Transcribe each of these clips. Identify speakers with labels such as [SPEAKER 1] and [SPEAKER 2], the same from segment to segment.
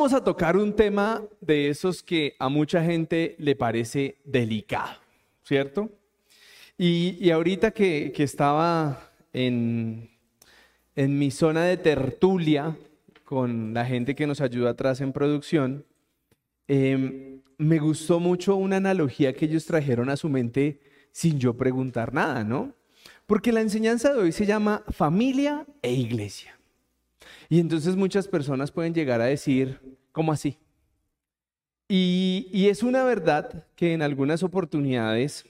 [SPEAKER 1] vamos a tocar un tema de esos que a mucha gente le parece delicado, ¿cierto? Y, ahorita que, estaba en, en mi zona de tertulia con la gente que nos ayuda atrás en producción, em, me gustó mucho una analogía que ellos trajeron a su mente sin yo preguntar nada, ¿no? Porque la enseñanza de hoy se llama familia e iglesia. Y entonces muchas personas pueden llegar a decir, ¿cómo así? Y, es una verdad que en algunas oportunidades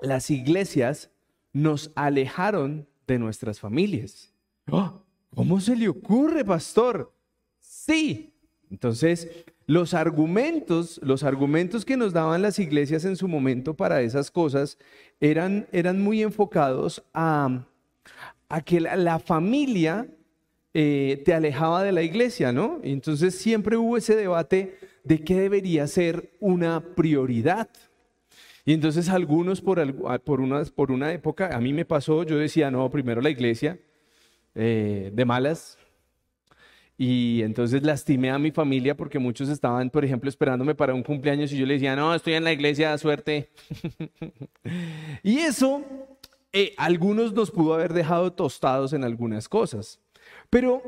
[SPEAKER 1] las iglesias nos alejaron de nuestras familias. ¡Oh! ¿Cómo se le ocurre, pastor? Sí. Entonces, los argumentos, los argumentos que nos daban las iglesias en su momento para esas cosas eran, eran muy enfocados a, a que la familia eh, te alejaba de la iglesia, ¿no? Entonces siempre hubo ese debate de qué debería ser una prioridad. Y entonces algunos por, por una época, a mí me pasó, yo decía, no, primero la iglesia, eh, de malas. Y entonces lastimé a mi familia porque muchos estaban, por ejemplo, esperándome para un cumpleaños y yo les decía, no, estoy en la iglesia, suerte. y eso, eh, algunos nos pudo haber dejado tostados en algunas cosas. Pero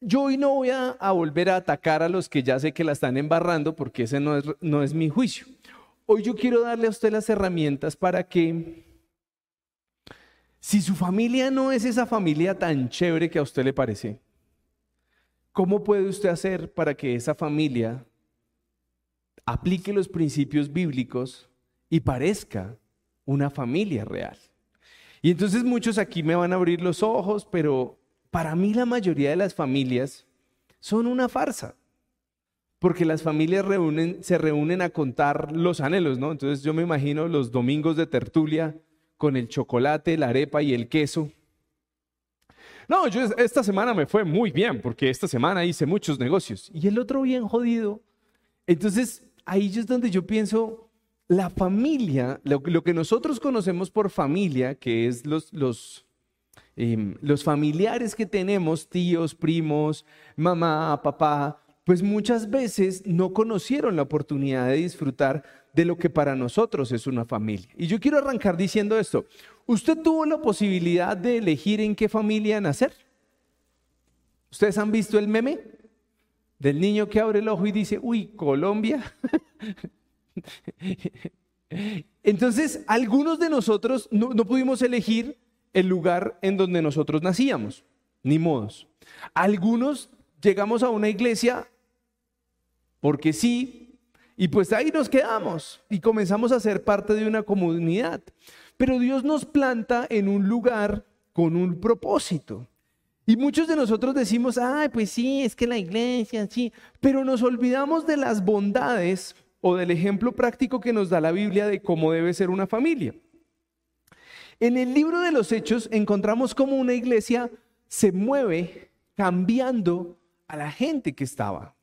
[SPEAKER 1] yo hoy no voy a, volver a atacar a los que ya sé que la están embarrando porque ese no es, no es mi juicio. Hoy yo quiero darle a usted las herramientas para que si su familia no es esa familia tan chévere que a usted le parece, ¿cómo puede usted hacer para que esa familia aplique los principios bíblicos y parezca una familia real? Y entonces muchos aquí me van a abrir los ojos, pero para mí la mayoría de las familias son una farsa. Porque las familias se reúnen a contar los anhelos, ¿no? Entonces yo me imagino los domingos de tertulia con el chocolate, la arepa y el queso. No, yo esta semana me fue muy bien porque esta semana hice muchos negocios y el otro bien jodido. Entonces ahí es donde yo pienso, la familia, lo, que nosotros conocemos por familia, que es los, los, Em, los familiares que tenemos, tíos, primos, mamá, papá, pues muchas veces no conocieron la oportunidad de disfrutar de lo que para nosotros es una familia. Y yo quiero arrancar diciendo esto. ¿Usted tuvo la posibilidad de elegir en qué familia nacer? ¿Ustedes han visto el meme del niño que abre el ojo y dice, uy, Colombia? Entonces, algunos de nosotros no, no pudimos elegir el lugar en donde nosotros nacíamos, ni modos. Algunos llegamos a una iglesia porque sí, y pues ahí nos quedamos y comenzamos a ser parte de una comunidad. Pero Dios nos planta en un lugar con un propósito. Y muchos de nosotros decimos, ay, pues sí, es que la iglesia, sí, pero nos olvidamos de las bondades o del ejemplo práctico que nos da la Biblia de cómo debe ser una familia. En el libro de los Hechos encontramos cómo una iglesia se mueve cambiando a la gente que estaba.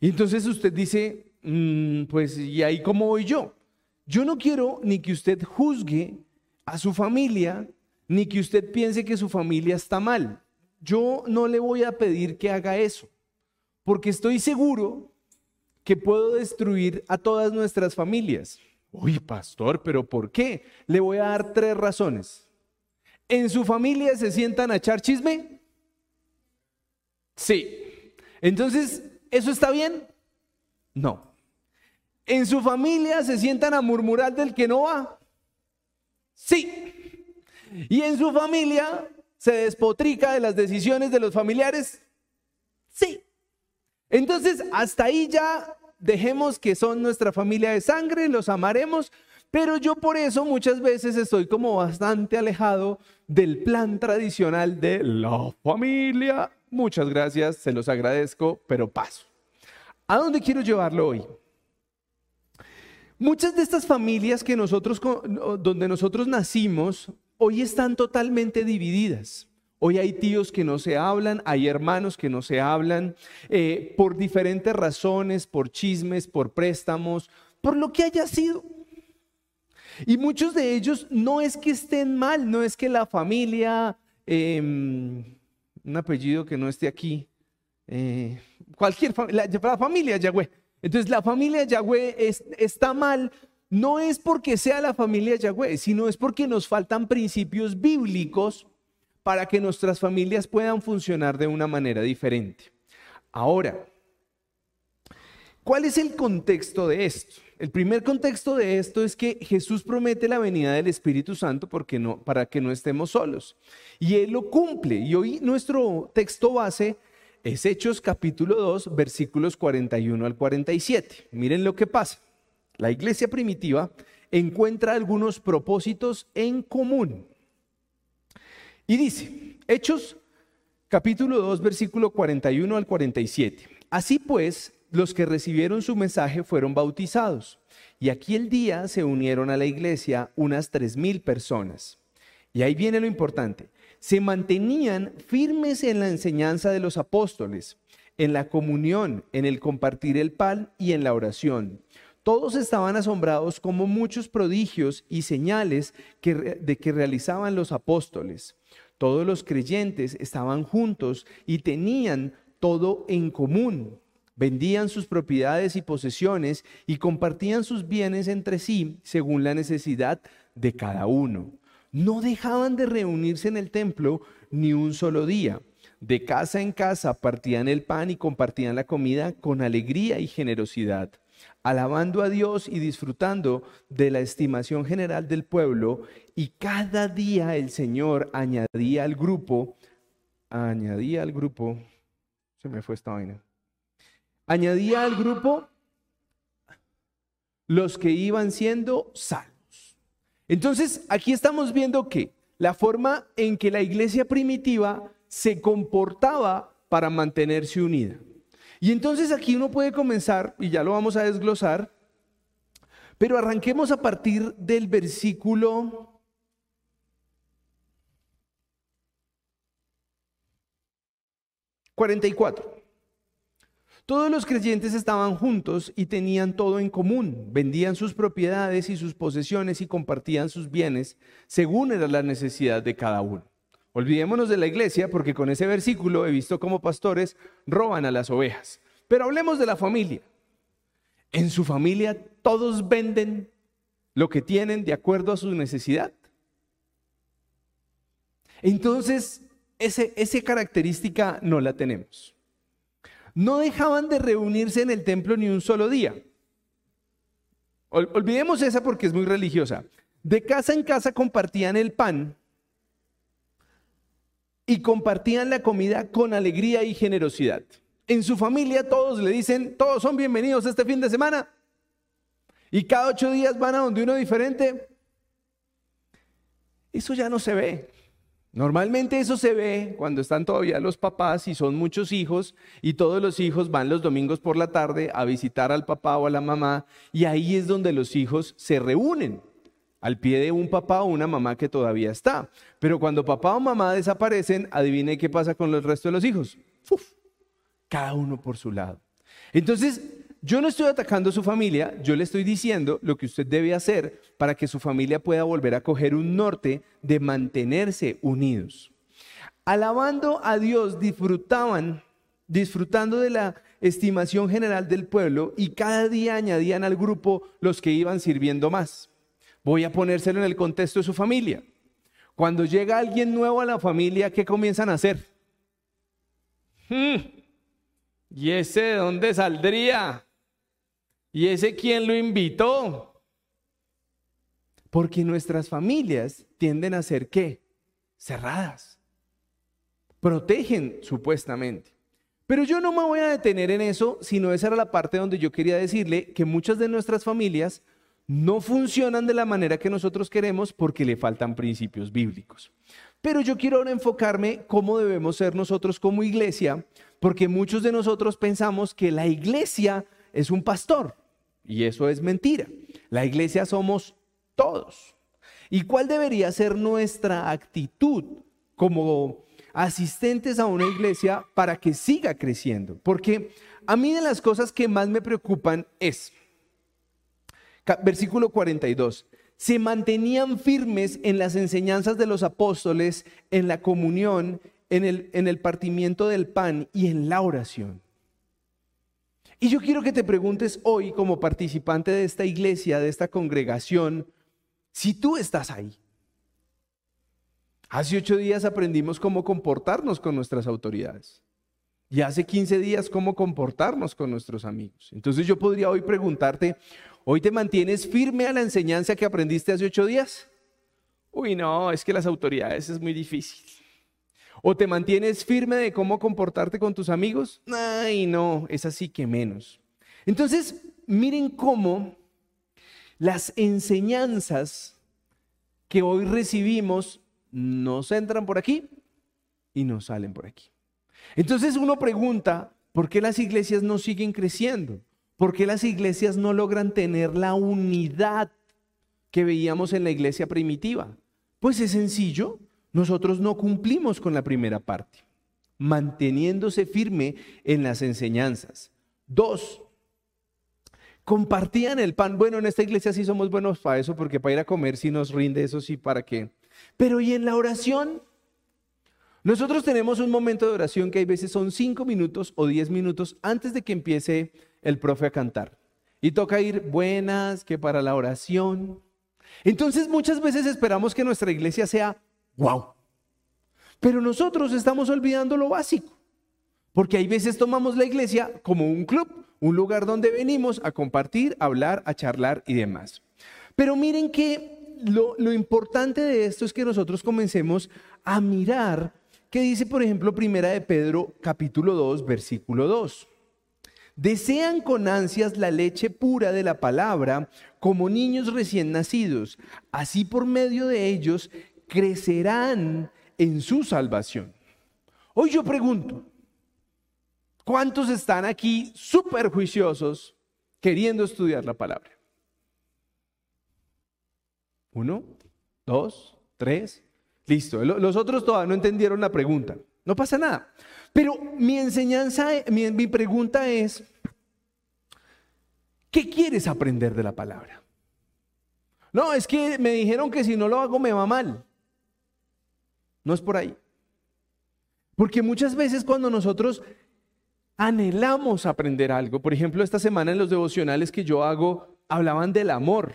[SPEAKER 1] Y entonces usted dice, mm, pues, ¿y ahí cómo voy yo? Yo no quiero ni que usted juzgue a su familia, ni que usted piense que su familia está mal. Yo no le voy a pedir que haga eso, porque estoy seguro que puedo destruir a todas nuestras familias. Uy, pastor, pero ¿por qué? Le voy a dar tres razones. ¿En su familia se sientan a echar chisme? Sí. Entonces, ¿eso está bien? No. ¿En su familia se sientan a murmurar del que no va? Sí. ¿Y en su familia se despotrica de las decisiones de los familiares? Sí. Entonces, hasta ahí ya dejemos que son nuestra familia de sangre, los amaremos, pero yo por eso muchas veces estoy como bastante alejado del plan tradicional de la familia. Muchas gracias, se los agradezco, pero paso. ¿A dónde quiero llevarlo hoy? Muchas de estas familias que nosotros, donde nosotros nacimos, hoy están totalmente divididas. Hoy hay tíos que no se hablan, hay hermanos que no se hablan, eh, por diferentes razones, por chismes, por préstamos, por lo que haya sido. Y muchos de ellos no es que estén mal, no es que la familia, em, un apellido que no esté aquí, eh, cualquier familia, la, familia Yahweh. Entonces la familia Yahweh está mal, no es porque sea la familia Yahweh, sino es porque nos faltan principios bíblicos para que nuestras familias puedan funcionar de una manera diferente. Ahora, ¿cuál es el contexto de esto? El primer contexto de esto es que Jesús promete la venida del Espíritu Santo porque no, para que no estemos solos. Y Él lo cumple. Y hoy nuestro texto base es Hechos capítulo 2, versículos 41 al 47. Miren lo que pasa. La iglesia primitiva encuentra algunos propósitos en común. Y dice, Hechos capítulo 2, versículo 41 al 47. Así pues, los que recibieron su mensaje fueron bautizados. Y aquel día se unieron a la iglesia unas tres mil personas. Y ahí viene lo importante. Se mantenían firmes en la enseñanza de los apóstoles, en la comunión, en el compartir el pan y en la oración. Todos estaban asombrados como muchos prodigios y señales de que realizaban los apóstoles. Todos los creyentes estaban juntos y tenían todo en común vendían sus propiedades y posesiones y compartían sus bienes entre sí según la necesidad de cada uno. No dejaban de reunirse en el templo ni un solo día. De casa en casa partían el pan y compartían la comida con alegría y generosidad, alabando a Dios y disfrutando de la estimación general del pueblo. Y cada día el Señor añadía al grupo, añadía al grupo, se me fue esta vaina añadía al grupo los que iban siendo salvos. Entonces, aquí estamos viendo que la forma en que la iglesia primitiva se comportaba para mantenerse unida. Y entonces aquí uno puede comenzar, y ya lo vamos a desglosar, pero arranquemos a partir del versículo 44. Todos los creyentes estaban juntos y tenían todo en común. Vendían sus propiedades y sus posesiones y compartían sus bienes según era la necesidad de cada uno. Olvidémonos de la iglesia porque con ese versículo he visto cómo pastores roban a las ovejas. Pero hablemos de la familia. En su familia todos venden lo que tienen de acuerdo a su necesidad. Entonces, ese, esa característica no la tenemos no dejaban de reunirse en el templo ni un solo día. Olvidemos esa porque es muy religiosa. De casa en casa compartían el pan y compartían la comida con alegría y generosidad. En su familia todos le dicen, todos son bienvenidos este fin de semana. Y cada ocho días van a donde uno diferente. Eso ya no se ve. Normalmente eso se ve cuando están todavía los papás y son muchos hijos y todos los hijos van los domingos por la tarde a visitar al papá o a la mamá y ahí es donde los hijos se reúnen al pie de un papá o una mamá que todavía está. Pero cuando papá o mamá desaparecen, adivine qué pasa con el resto de los hijos. cada uno por su lado. Entonces, yo no estoy atacando a su familia, yo le estoy diciendo lo que usted debe hacer para que su familia pueda volver a coger un norte de mantenerse unidos. Alabando a Dios, disfrutaban, disfrutando de la estimación general del pueblo y cada día añadían al grupo los que iban sirviendo más. Voy a ponérselo en el contexto de su familia. Cuando llega alguien nuevo a la familia, ¿qué comienzan a hacer? Hmm. ¿Y ese de dónde saldría? ¿Y ese quién lo invitó? Porque nuestras familias tienden a ser qué? Cerradas. Protegen supuestamente. Pero yo no me voy a detener en eso, sino esa era la parte donde yo quería decirle que muchas de nuestras familias no funcionan de la manera que nosotros queremos porque le faltan principios bíblicos. Pero yo quiero ahora enfocarme cómo debemos ser nosotros como iglesia, porque muchos de nosotros pensamos que la iglesia es un pastor. Y eso es mentira. La iglesia somos todos. ¿Y cuál debería ser nuestra actitud como asistentes a una iglesia para que siga creciendo? Porque a mí de las cosas que más me preocupan es, versículo 42, se mantenían firmes en las enseñanzas de los apóstoles, en la comunión, en el, en el partimiento del pan y en la oración. Y yo quiero que te preguntes hoy, como participante de esta iglesia, de esta congregación, si tú estás ahí. Hace ocho días aprendimos cómo comportarnos con nuestras autoridades. Y hace 15 días cómo comportarnos con nuestros amigos. Entonces yo podría hoy preguntarte, ¿hoy te mantienes firme a la enseñanza que aprendiste hace ocho días? Uy, no, es que las autoridades es muy difícil. ¿O te mantienes firme de cómo comportarte con tus amigos? Ay, no, es así que menos. Entonces, miren cómo las enseñanzas que hoy recibimos nos entran por aquí y nos salen por aquí. Entonces uno pregunta, ¿por qué las iglesias no siguen creciendo? ¿Por qué las iglesias no logran tener la unidad que veíamos en la iglesia primitiva? Pues es sencillo, nosotros no cumplimos con la primera parte, manteniéndose firme en las enseñanzas. Dos, compartían el pan. Bueno, en esta iglesia sí somos buenos para eso, porque para ir a comer sí nos rinde eso, sí, ¿para qué? Pero ¿y en la oración? Nosotros tenemos un momento de oración que hay veces son cinco minutos o diez minutos antes de que empiece el profe a cantar. Y toca ir buenas, que para la oración. Entonces muchas veces esperamos que nuestra iglesia sea wow. Pero nosotros estamos olvidando lo básico, porque hay veces tomamos la iglesia como un club, un lugar donde venimos a compartir, a hablar, a charlar y demás. Pero miren que lo, importante de esto es que nosotros comencemos a mirar qué dice, por ejemplo, Primera de Pedro, capítulo 2, versículo 2. Desean con ansias la leche pura de la palabra como niños recién nacidos. Así por medio de ellos crecerán en su salvación. Hoy yo pregunto, ¿cuántos están aquí súper juiciosos queriendo estudiar la palabra? Uno, dos, tres, listo. Los otros todavía no entendieron la pregunta. No pasa nada. Pero mi enseñanza, mi, mi pregunta es, ¿qué quieres aprender de la palabra? No, es que me dijeron que si no lo hago me va mal. No es por ahí. Porque muchas veces cuando nosotros anhelamos aprender algo, por ejemplo, esta semana en los devocionales que yo hago, hablaban del amor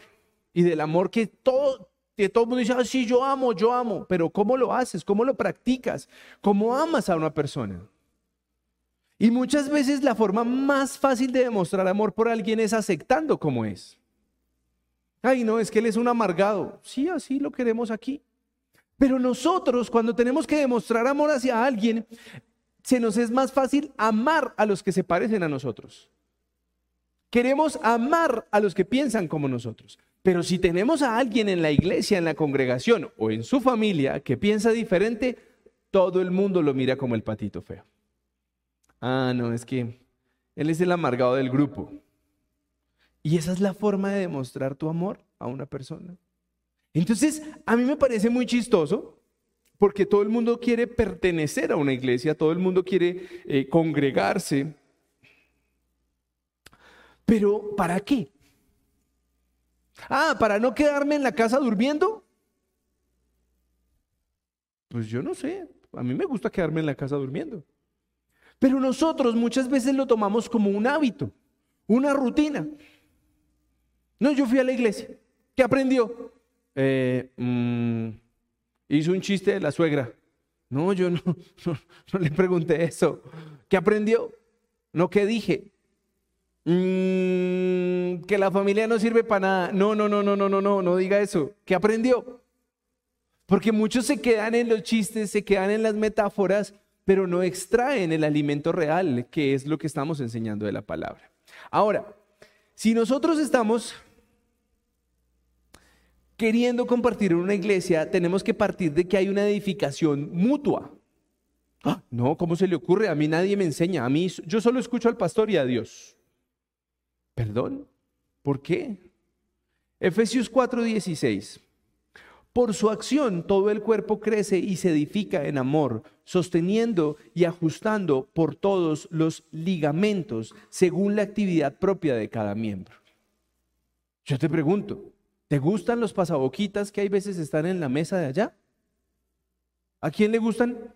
[SPEAKER 1] y del amor que todo, que todo el mundo dice, sí, yo amo, yo amo, pero ¿cómo lo haces? ¿Cómo lo practicas? ¿Cómo amas a una persona? Y muchas veces la forma más fácil de demostrar amor por alguien es aceptando como es. Ay, no, es que él es un amargado. Sí, así lo queremos aquí. Pero nosotros, cuando tenemos que demostrar amor hacia alguien, se nos es más fácil amar a los que se parecen a nosotros. Queremos amar a los que piensan como nosotros. Pero si tenemos a alguien en la iglesia, en la congregación o en su familia que piensa diferente, todo el mundo lo mira como el patito feo. Ah, no, es que él es el amargado del grupo. Y esa es la forma de demostrar tu amor a una persona. Entonces, a mí me parece muy chistoso porque todo el mundo quiere pertenecer a una iglesia, todo el mundo quiere eh, congregarse. Pero, ¿para qué? Ah, ¿para no quedarme en la casa durmiendo? Pues yo no sé, a mí me gusta quedarme en la casa durmiendo. Pero nosotros muchas veces lo tomamos como un hábito, una rutina. No, yo fui a la iglesia. ¿Qué aprendió? Eh, mm, hizo un chiste de la suegra. No, yo no, no, le pregunté eso. ¿Qué aprendió? No, ¿qué dije? Mm, que la familia no sirve para nada. No, no, no, no, no, no, no, no diga eso. ¿Qué aprendió? Porque muchos se quedan en los chistes, se quedan en las metáforas, pero no extraen el alimento real, que es lo que estamos enseñando de la palabra. Ahora, si nosotros estamos queriendo compartir en una iglesia, tenemos que partir de que hay una edificación mutua. Ah, no, ¿cómo se le ocurre? A mí nadie me enseña. A mí, yo solo escucho al pastor y a Dios. ¿Perdón? ¿Por qué? Efesios 4:16. Por su acción todo el cuerpo crece y se edifica en amor, sosteniendo y ajustando por todos los ligamentos según la actividad propia de cada miembro. Yo te pregunto, ¿Te gustan los pasaboquitas que hay veces están en la mesa de allá? ¿A quién le gustan?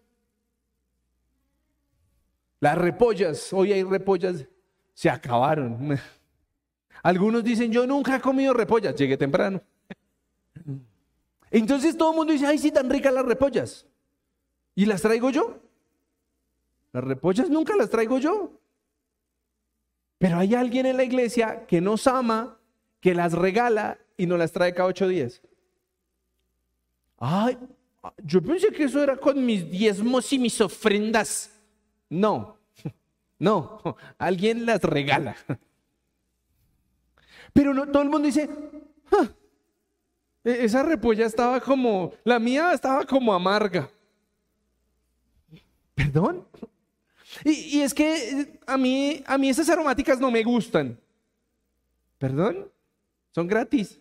[SPEAKER 1] Las repollas, hoy hay repollas, se acabaron. Algunos dicen, yo nunca he comido repollas, llegué temprano. Entonces todo el mundo dice, ay, sí, tan ricas las repollas. ¿Y las traigo yo? Las repollas nunca las traigo yo. Pero hay alguien en la iglesia que nos ama, que las regala y nos las trae cada ocho días. Ay, yo pensé que eso era con mis diezmos y mis ofrendas. No, no, alguien las regala. Pero no, todo el mundo dice, ah, e-, esa repolla estaba como, la mía estaba como amarga. ¿Perdón? Y, es que a mí, a mí esas aromáticas no me gustan. ¿Perdón? Son gratis.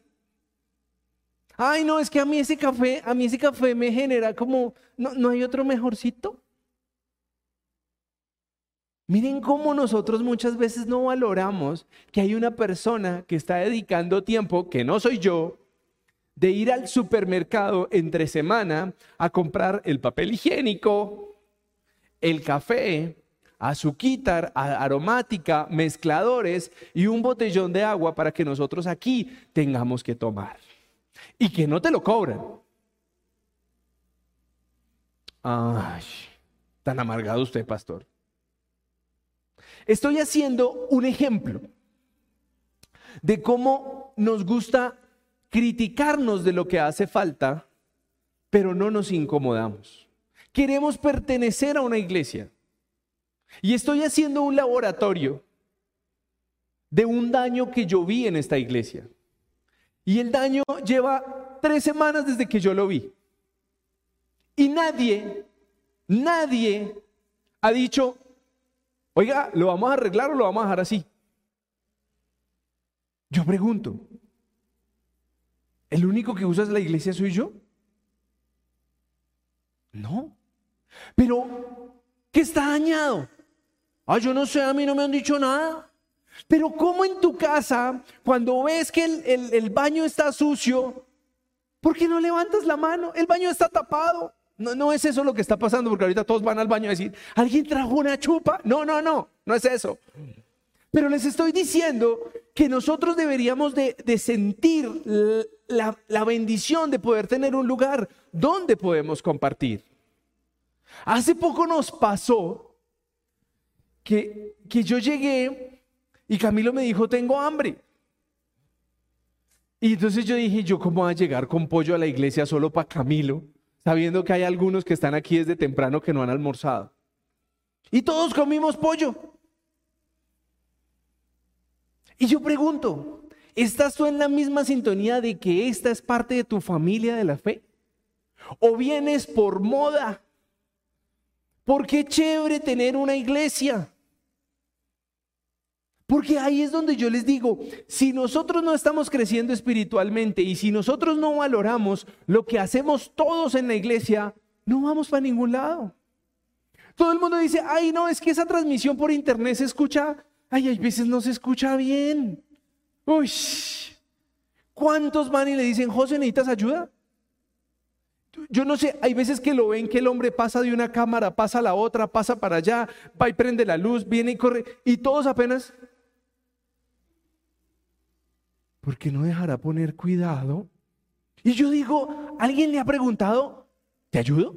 [SPEAKER 1] Ay, no, es que a mí ese café, a mí ese café me genera como, ¿no, no hay otro mejorcito? Miren cómo nosotros muchas veces no valoramos que hay una persona que está dedicando tiempo, que no soy yo, de ir al supermercado entre semana a comprar el papel higiénico, el café, azuquitar, aromática, mezcladores y un botellón de agua para que nosotros aquí tengamos que tomar. Y que no te lo cobran. Ay, tan amargado usted, pastor. Estoy haciendo un ejemplo de cómo nos gusta criticarnos de lo que hace falta, pero no nos incomodamos. Queremos pertenecer a una iglesia. Y estoy haciendo un laboratorio de un daño que yo vi en esta iglesia. Y el daño lleva tres semanas desde que yo lo vi. Y nadie, nadie ha dicho, oiga, ¿lo vamos a arreglar o lo vamos a dejar así? Yo pregunto, ¿el único que usas la iglesia soy yo? No. Pero, ¿qué está dañado? Ah, yo no sé, a mí no me han dicho nada. Pero ¿cómo en tu casa, cuando ves que el, baño está sucio, ¿por qué no levantas la mano? El baño está tapado. No, no es eso lo que está pasando, porque ahorita todos van al baño a decir, ¿alguien trajo una chupa? No, no, no, no es eso. Pero les estoy diciendo que nosotros deberíamos de, sentir la, la bendición de poder tener un lugar donde podemos compartir. Hace poco nos pasó que, yo llegué y Camilo me dijo, tengo hambre. Y entonces yo dije, ¿yo cómo voy a llegar con pollo a la iglesia solo para Camilo? Sabiendo que hay algunos que están aquí desde temprano que no han almorzado. Y todos comimos pollo. Y yo pregunto, ¿estás tú en la misma sintonía de que esta es parte de tu familia de la fe? ¿O vienes por moda? Porque chévere tener una iglesia. Porque ahí es donde yo les digo, si nosotros no estamos creciendo espiritualmente y si nosotros no valoramos lo que hacemos todos en la iglesia, no vamos para ningún lado. Todo el mundo dice, ay no, es que esa transmisión por internet se escucha, ay, hay veces no se escucha bien. Uy, ¿cuántos van y le dicen, José, ¿necesitas ayuda? Yo no sé, hay veces que lo ven que el hombre pasa de una cámara, pasa a la otra, pasa para allá, va y prende la luz, viene y corre, y todos apenas, porque no dejará poner cuidado. Y yo digo, ¿alguien le ha preguntado, ¿te ayudo?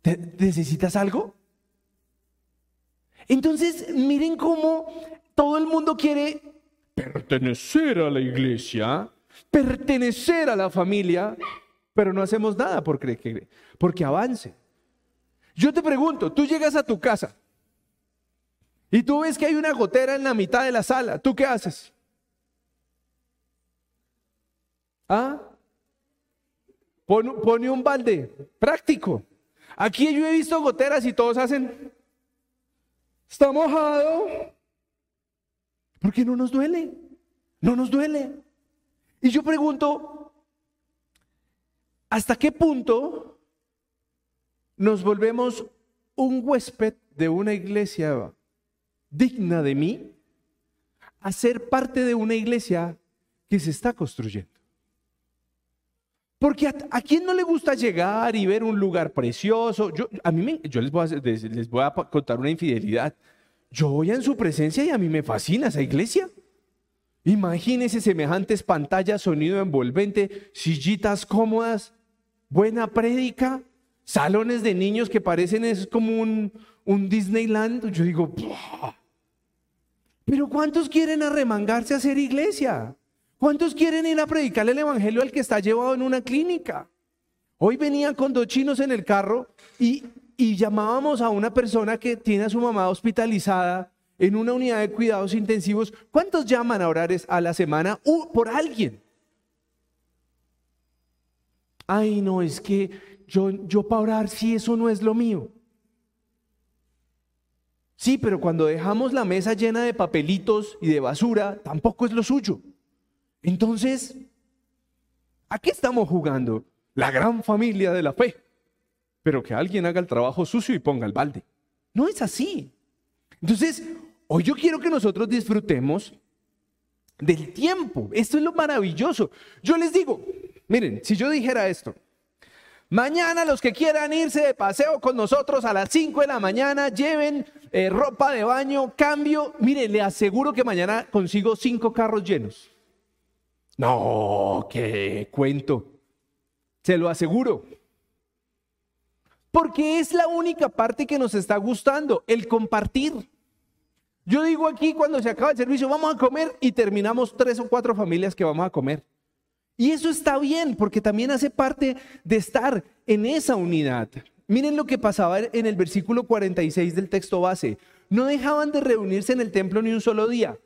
[SPEAKER 1] ¿Te, ¿Necesitas algo? Entonces, miren cómo todo el mundo quiere pertenecer a la iglesia, pertenecer a la familia, pero no hacemos nada porque, porque avance. Yo te pregunto, tú llegas a tu casa y tú ves que hay una gotera en la mitad de la sala, ¿tú qué haces? ¿Ah? Pone, un balde práctico. Aquí yo he visto goteras y todos hacen, está mojado. Porque no nos duele, no nos duele. Y yo pregunto, ¿hasta qué punto nos volvemos un huésped de una iglesia digna de mí a ser parte de una iglesia que se está construyendo? Porque a, quién no le gusta llegar y ver un lugar precioso. Yo, a mí yo les, voy a, les voy a contar una infidelidad. Yo voy en su presencia y a mí me fascina esa iglesia. Imagínense semejantes pantallas, sonido envolvente, sillitas cómodas, buena prédica, salones de niños que parecen es como un, un Disneyland. Yo digo, pero ¿cuántos quieren arremangarse a hacer iglesia? ¿Cuántos quieren ir a predicar el evangelio al que está llevado en una clínica? Hoy venían con dos chinos en el carro y, y llamábamos a una persona que tiene a su mamá hospitalizada en una unidad de cuidados intensivos, ¿cuántos llaman a orar a la semana por alguien? Ay, no, es que yo, yo para orar, sí, eso no es lo mío. Sí, pero cuando dejamos la mesa llena de papelitos y de basura, tampoco es lo suyo. Entonces, ¿a qué estamos jugando? La gran familia de la fe. Pero que alguien haga el trabajo sucio y ponga el balde. No es así. Entonces, Hoy yo quiero que nosotros disfrutemos del tiempo. Esto es lo maravilloso. Yo les digo, miren, si yo dijera esto, mañana los que quieran irse de paseo con nosotros a las 5 de la mañana, lleven eh, ropa de baño, cambio, mire, le aseguro que mañana consigo cinco carros llenos. No, qué cuento. Se lo aseguro. Porque es la única parte que nos está gustando, el compartir. Yo digo aquí cuando se acaba el servicio, vamos a comer y terminamos tres o cuatro familias que vamos a comer. Y eso está bien porque también hace parte de estar en esa unidad. Miren lo que pasaba en el versículo 46 del texto base. No dejaban de reunirse en el templo ni un solo día.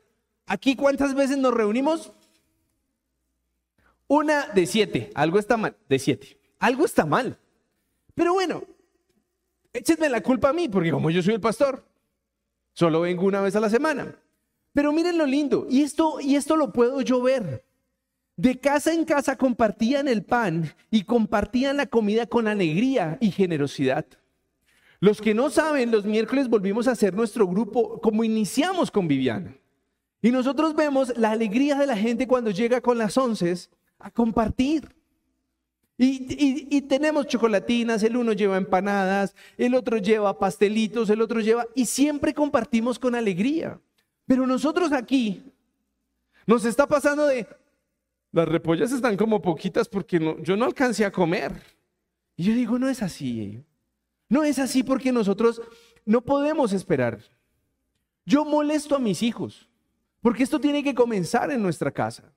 [SPEAKER 1] Aquí cuántas veces nos reunimos? Una de siete. Algo está mal. De siete. Algo está mal. Pero bueno, échenme la culpa a mí porque como yo soy el pastor, Solo vengo una vez a la semana. Pero miren lo lindo, y esto, y esto lo puedo yo ver. De casa en casa compartían el pan y compartían la comida con alegría y generosidad. Los que no saben, los miércoles volvimos a hacer nuestro grupo como iniciamos con Viviana. Y nosotros vemos la alegría de la gente cuando llega con las once a compartir. Y, tenemos chocolatinas, el uno lleva empanadas, el otro lleva pastelitos, el otro lleva, y siempre compartimos con alegría. Pero nosotros aquí nos está pasando de, las repollas están como poquitas porque yo no alcancé a comer. Y yo digo, no es así. No es así porque nosotros no podemos esperar. Yo molesto a mis hijos, porque esto tiene que comenzar en nuestra casa.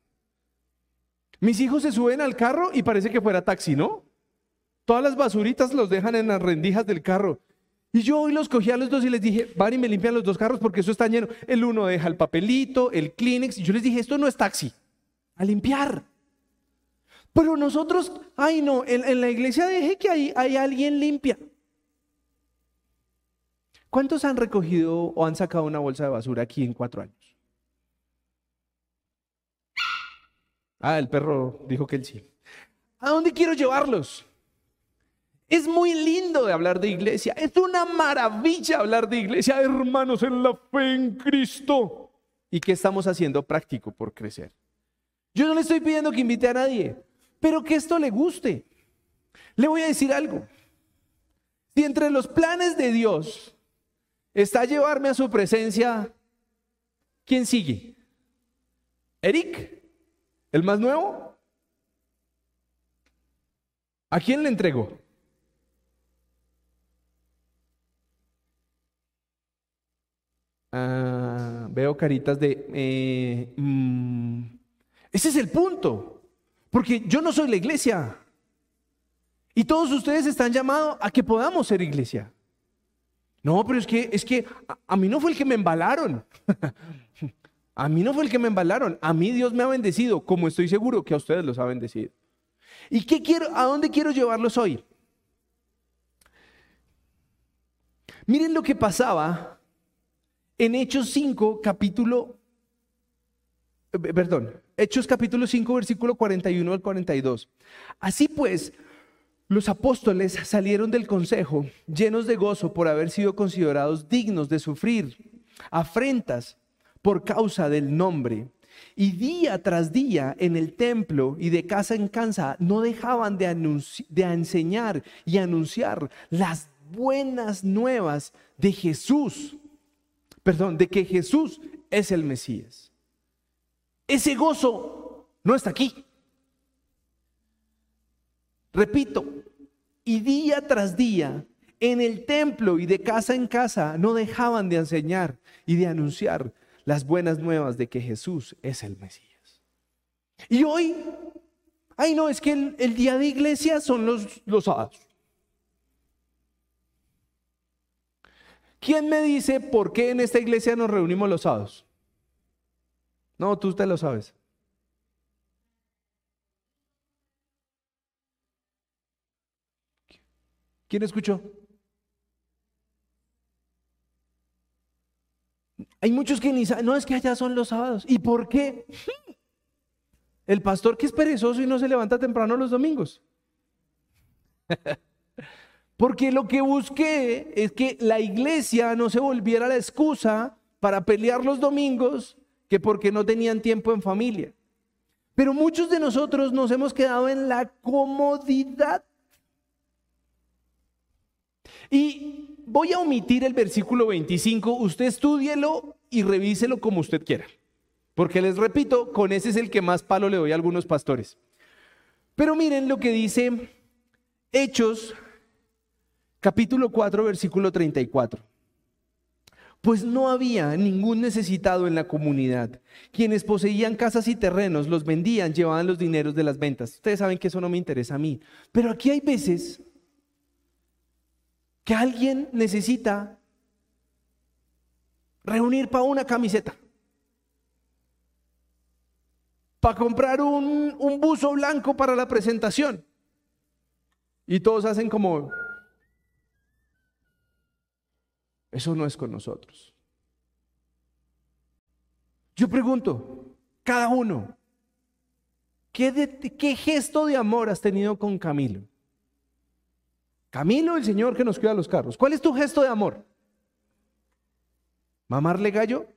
[SPEAKER 1] Mis hijos se suben al carro y parece que fuera taxi, ¿no? Todas las basuritas los dejan en las rendijas del carro. Y yo hoy los cogí a los dos y les dije, van y me limpian los dos carros porque eso está lleno. El uno deja el papelito, el Kleenex. Y yo les dije, esto no es taxi, a limpiar. Pero nosotros, ay no, en, la iglesia deje que hay, hay alguien limpia. ¿Cuántos han recogido o han sacado una bolsa de basura aquí en cuatro años? Ah, el perro dijo que él sí. ¿A dónde quiero llevarlos? Es muy lindo de hablar de iglesia. Es una maravilla hablar de iglesia, hermanos, en la fe en Cristo. ¿Y qué estamos haciendo práctico por crecer? Yo no le estoy pidiendo que invite a nadie, pero que esto le guste. Le voy a decir algo. Si entre los planes de Dios está llevarme a su presencia, ¿quién sigue? Eric. ¿El más nuevo? ¿A quién le entrego? Ah, veo caritas de... Eh, mm, ese es el punto. Porque yo no soy la iglesia. Y todos ustedes están llamados a que podamos ser iglesia. No, pero es que, es que a, a mí no fue el que me embalaron. A mí no fue el que me embalaron, a mí Dios me ha bendecido, como estoy seguro que a ustedes los ha bendecido. ¿Y qué quiero, a dónde quiero llevarlos hoy? Miren lo que pasaba en Hechos 5, capítulo, eh, perdón, Hechos capítulo 5, versículo 41 al 42. Así pues, los apóstoles salieron del consejo llenos de gozo por haber sido considerados dignos de sufrir afrentas por causa del nombre. Y día tras día en el templo y de casa en casa no dejaban de, de enseñar y anunciar las buenas nuevas de Jesús. Perdón, de que Jesús es el Mesías. Ese gozo no está aquí. Repito, y día tras día en el templo y de casa en casa no dejaban de enseñar y de anunciar las buenas nuevas de que Jesús es el Mesías. Y hoy, ay no, es que el, día de iglesia son los, los sábados. ¿Quién me dice por qué en esta iglesia nos reunimos los sábados? No, tú te lo sabes. ¿Quién escuchó? Hay muchos que ni saben, no es que allá son los sábados. ¿Y por qué? El pastor que es perezoso y no se levanta temprano los domingos. Porque lo que busqué es que la iglesia no se volviera la excusa para pelear los domingos que porque no tenían tiempo en familia. Pero muchos de nosotros nos hemos quedado en la comodidad. Y voy a omitir el versículo 25, usted estudielo y revíselo como usted quiera. Porque les repito, con ese es el que más palo le doy a algunos pastores. Pero miren lo que dice Hechos, capítulo 4, versículo 34. Pues no había ningún necesitado en la comunidad. Quienes poseían casas y terrenos los vendían, llevaban los dineros de las ventas. Ustedes saben que eso no me interesa a mí. Pero aquí hay veces que alguien necesita reunir para una camiseta, para comprar un, un buzo blanco para la presentación. Y todos hacen como, eso no es con nosotros. Yo pregunto, cada uno, ¿qué, ¿qué, gesto de amor has tenido con Camilo? Camilo, el Señor que nos cuida los carros. ¿Cuál es tu gesto de amor? ¿Mamarle gallo?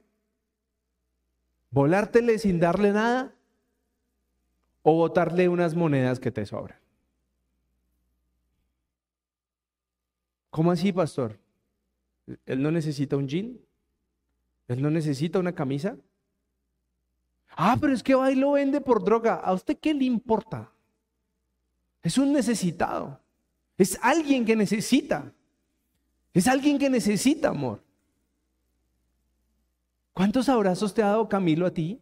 [SPEAKER 1] ¿Volártele sin darle nada? ¿O botarle unas monedas que te sobran? ¿Cómo así, pastor? ¿Él no necesita un jean? ¿Él no necesita una camisa? Ah, pero es que va y lo vende por droga. ¿A usted qué le importa? Es un necesitado. Es alguien que necesita. Es alguien que necesita amor. ¿Cuántos abrazos te ha dado Camilo a ti?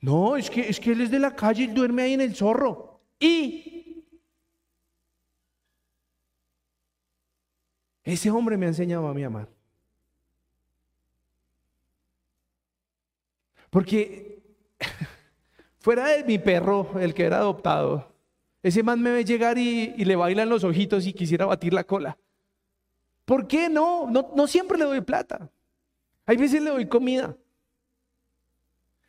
[SPEAKER 1] No, es que, es que él es de la calle y duerme ahí en el zorro. Y ese hombre me ha enseñado a mí amar. Porque fuera de mi perro, el que era adoptado, ese man me ve llegar y, le bailan los ojitos y quisiera batir la cola. ¿Por qué no? no? Siempre le doy plata. Hay veces le doy comida.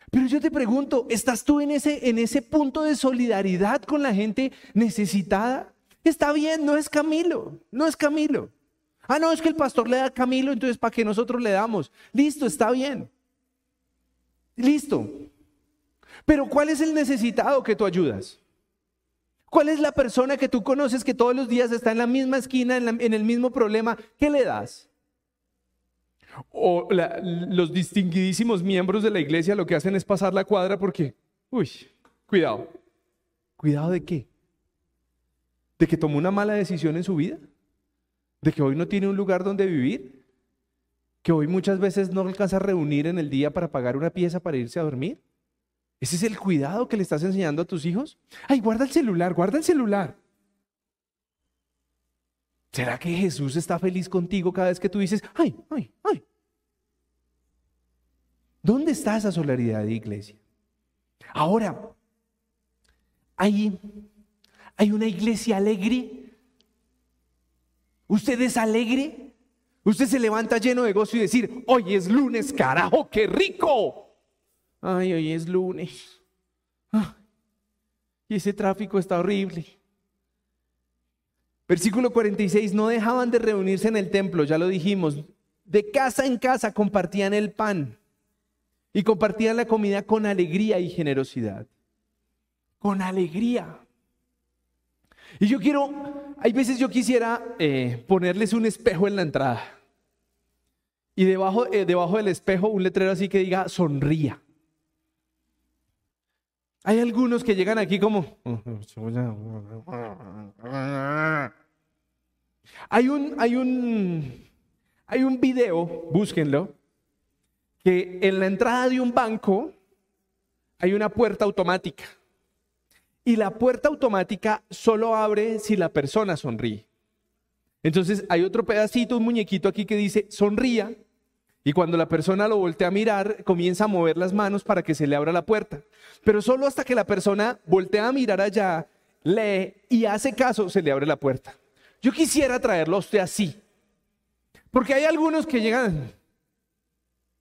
[SPEAKER 1] Pero yo te pregunto, ¿estás tú en ese, en ese punto de solidaridad con la gente necesitada? Está bien, no es Camilo, no es Camilo. Ah, no, es que el pastor le da a Camilo, entonces ¿para qué nosotros le damos? Listo, está bien. Listo. Pero ¿cuál es el necesitado que tú ayudas? ¿Cuál es la persona que tú conoces que todos los días está en la misma esquina, en, el mismo problema? ¿Qué le das? O los distinguidísimos miembros de la iglesia lo que hacen es pasar la cuadra porque, uy, cuidado. ¿Cuidado de qué? ¿De que tomó una mala decisión en su vida? ¿De que hoy no tiene un lugar donde vivir? ¿Que hoy muchas veces no alcanza a reunir en el día para pagar una pieza para irse a dormir? ¿Ese es el cuidado que le estás enseñando a tus hijos? Ay, guarda el celular, guarda el celular. ¿Será que Jesús está feliz contigo cada vez que tú dices, ay, ay, ay? ¿Dónde está esa solidaridad de iglesia? Ahora, hay, hay una iglesia alegre. ¿Usted es alegre? Usted se levanta lleno de gozo y decir, hoy es lunes, carajo, qué rico. Ay, hoy es lunes. y ese tráfico está horrible. Versículo 46, no dejaban de reunirse en el templo, ya lo dijimos, de casa en casa compartían el pan y compartían la comida con alegría y generosidad. Con alegría. Y yo quiero, hay veces yo quisiera eh, ponerles un espejo en la entrada. Y debajo, eh, debajo del espejo un letrero así que diga sonría. Hay algunos que llegan aquí como... Hay un, hay un, hay un video, búsquenlo, que en la entrada de un banco hay una puerta automática. Y la puerta automática solo abre si la persona sonríe. Entonces hay otro pedacito, un muñequito aquí que dice sonría. Y cuando la persona lo voltea a mirar, comienza a mover las manos para que se le abra la puerta. Pero solo hasta que la persona voltea a mirar allá, lee y hace caso, se le abre la puerta. Yo quisiera traerlo a usted así. Porque hay algunos que llegan.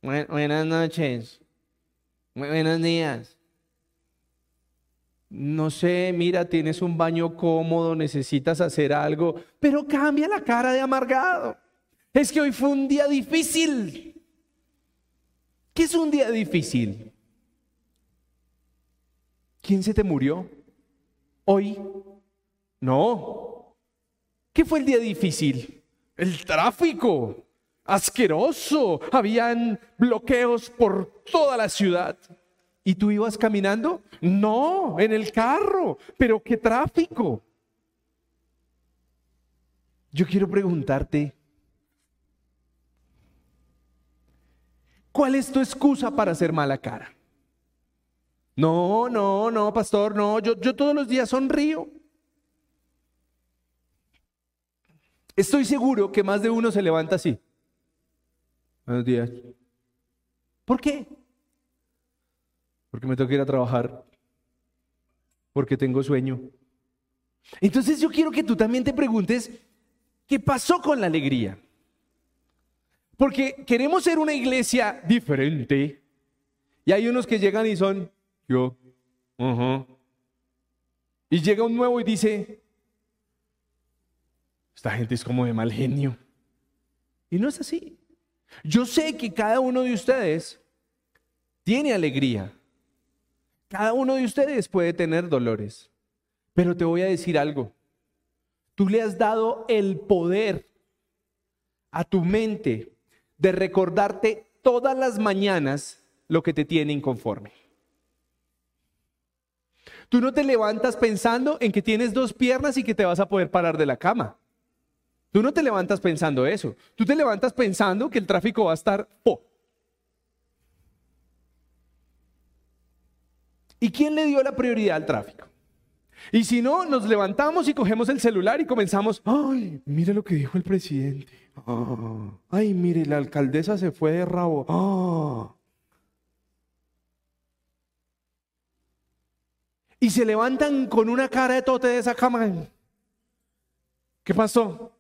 [SPEAKER 1] Buenas noches. Buenos días. No sé, mira, tienes un baño cómodo, necesitas hacer algo, pero cambia la cara de amargado. Es que hoy fue un día difícil. ¿Qué es un día difícil? ¿Quién se te murió? ¿Hoy? No. ¿Qué fue el día difícil? El tráfico. Asqueroso. Habían bloqueos por toda la ciudad. ¿Y tú ibas caminando? No, en el carro. Pero qué tráfico. Yo quiero preguntarte, ¿cuál es tu excusa para hacer mala cara? No, no, no, pastor, no, yo, yo todos los días sonrío. Estoy seguro que más de uno se levanta así. Buenos días. ¿Por qué? Porque me tengo que ir a trabajar. Porque tengo sueño. Entonces yo quiero que tú también te preguntes, ¿qué pasó con la alegría? Porque queremos ser una iglesia diferente. Y hay unos que llegan y son, yo, y llega un nuevo y dice, esta gente es como de mal genio. Y no es así. Yo sé que cada uno de ustedes tiene alegría. Cada uno de ustedes puede tener dolores. Pero te voy a decir algo. Tú le has dado el poder a tu mente de recordarte todas las mañanas lo que te tiene inconforme. Tú no te levantas pensando en que tienes dos piernas y que te vas a poder parar de la cama. Tú no te levantas pensando eso. Tú te levantas pensando que el tráfico va a estar... ¿Y quién le dio la prioridad al tráfico? Y si no, nos levantamos y cogemos el celular y comenzamos, ay, mire lo que dijo el presidente. Ah, ay, mire, la alcaldesa se fue de rabo. Ah. Y se levantan con una cara de tote de esa cama. ¿Qué pasó?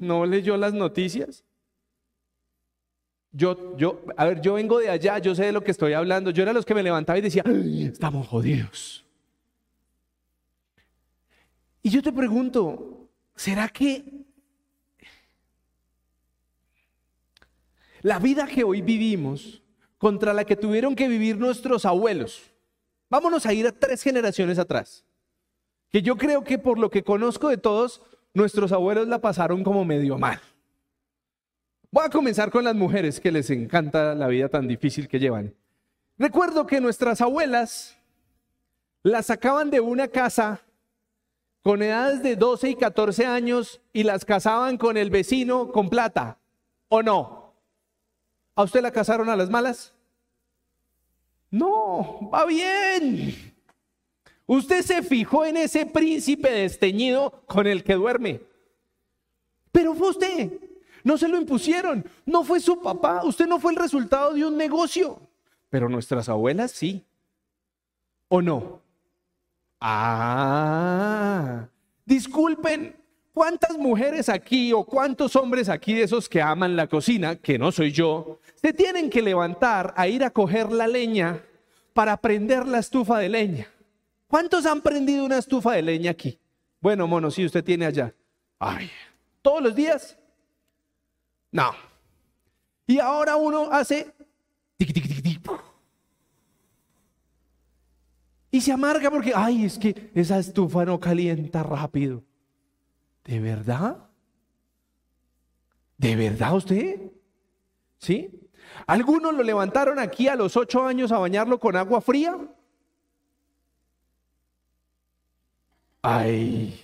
[SPEAKER 1] ¿No leyó las noticias? Yo, yo, a ver, yo vengo de allá, yo sé de lo que estoy hablando. Yo era los que me levantaba y decía, estamos jodidos. Y yo te pregunto, ¿será que la vida que hoy vivimos contra la que tuvieron que vivir nuestros abuelos, vámonos a ir a tres generaciones atrás, que yo creo que por lo que conozco de todos, nuestros abuelos la pasaron como medio mal. Voy a comenzar con las mujeres que les encanta la vida tan difícil que llevan. Recuerdo que nuestras abuelas las sacaban de una casa con edades de 12 y 14 años y las casaban con el vecino con plata, ¿o no? ¿A usted la casaron a las malas? No, va bien. Usted se fijó en ese príncipe desteñido con el que duerme. Pero fue usted. No se lo impusieron. No fue su papá. Usted no fue el resultado de un negocio. Pero nuestras abuelas sí. ¿O no? Ah, disculpen. ¿Cuántas mujeres aquí o cuántos hombres aquí de esos que aman la cocina, que no soy yo, se tienen que levantar a ir a coger la leña para prender la estufa de leña? ¿Cuántos han prendido una estufa de leña aquí? Bueno, mono, sí, usted tiene allá. Ay, ¿todos los días? No. Y ahora uno hace... Y se amarga porque, ay, es que esa estufa no calienta rápido. ¿De verdad? ¿De verdad usted? ¿Sí? Algunos lo levantaron aquí a los ocho años a bañarlo con agua fría. Ay,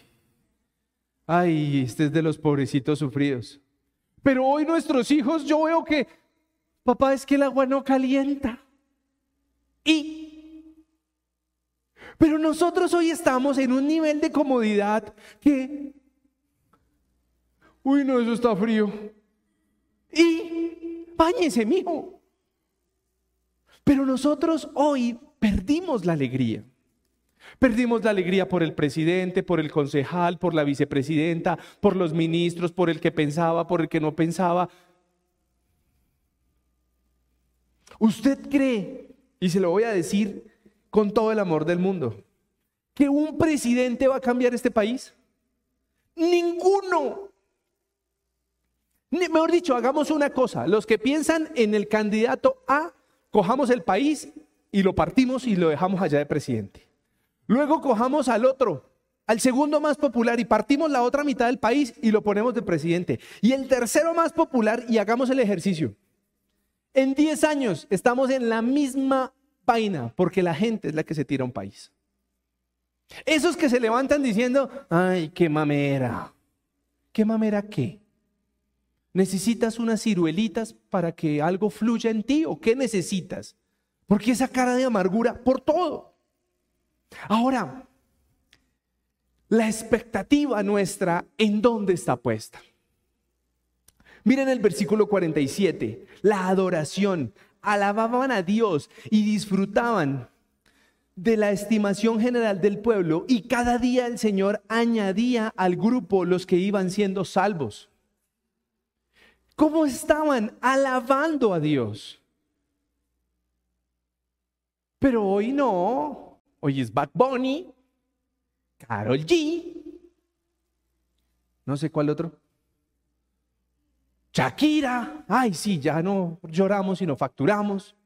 [SPEAKER 1] ay, este es de los pobrecitos sufridos. Pero hoy nuestros hijos, yo veo que, papá, es que el agua no calienta. Y, pero nosotros hoy estamos en un nivel de comodidad que, uy, no, eso está frío. Y, báñese, mijo. Pero nosotros hoy perdimos la alegría. Perdimos la alegría por el presidente, por el concejal, por la vicepresidenta, por los ministros, por el que pensaba, por el que no pensaba. ¿Usted cree, y se lo voy a decir con todo el amor del mundo, que un presidente va a cambiar este país? Ninguno. Mejor dicho, hagamos una cosa. Los que piensan en el candidato A, cojamos el país y lo partimos y lo dejamos allá de presidente. Luego cojamos al otro, al segundo más popular y partimos la otra mitad del país y lo ponemos de presidente. Y el tercero más popular y hagamos el ejercicio. En 10 años estamos en la misma vaina porque la gente es la que se tira un país. Esos que se levantan diciendo, ay, qué mamera. ¿Qué mamera qué? ¿Necesitas unas ciruelitas para que algo fluya en ti o qué necesitas? Porque esa cara de amargura por todo. Ahora, la expectativa nuestra, ¿en dónde está puesta? Miren el versículo 47, la adoración, alababan a Dios y disfrutaban de la estimación general del pueblo y cada día el Señor añadía al grupo los que iban siendo salvos. ¿Cómo estaban alabando a Dios? Pero hoy no. Hoy es Bad Bunny, Carol G, no sé cuál otro. Shakira, ay sí, ya no lloramos sino facturamos.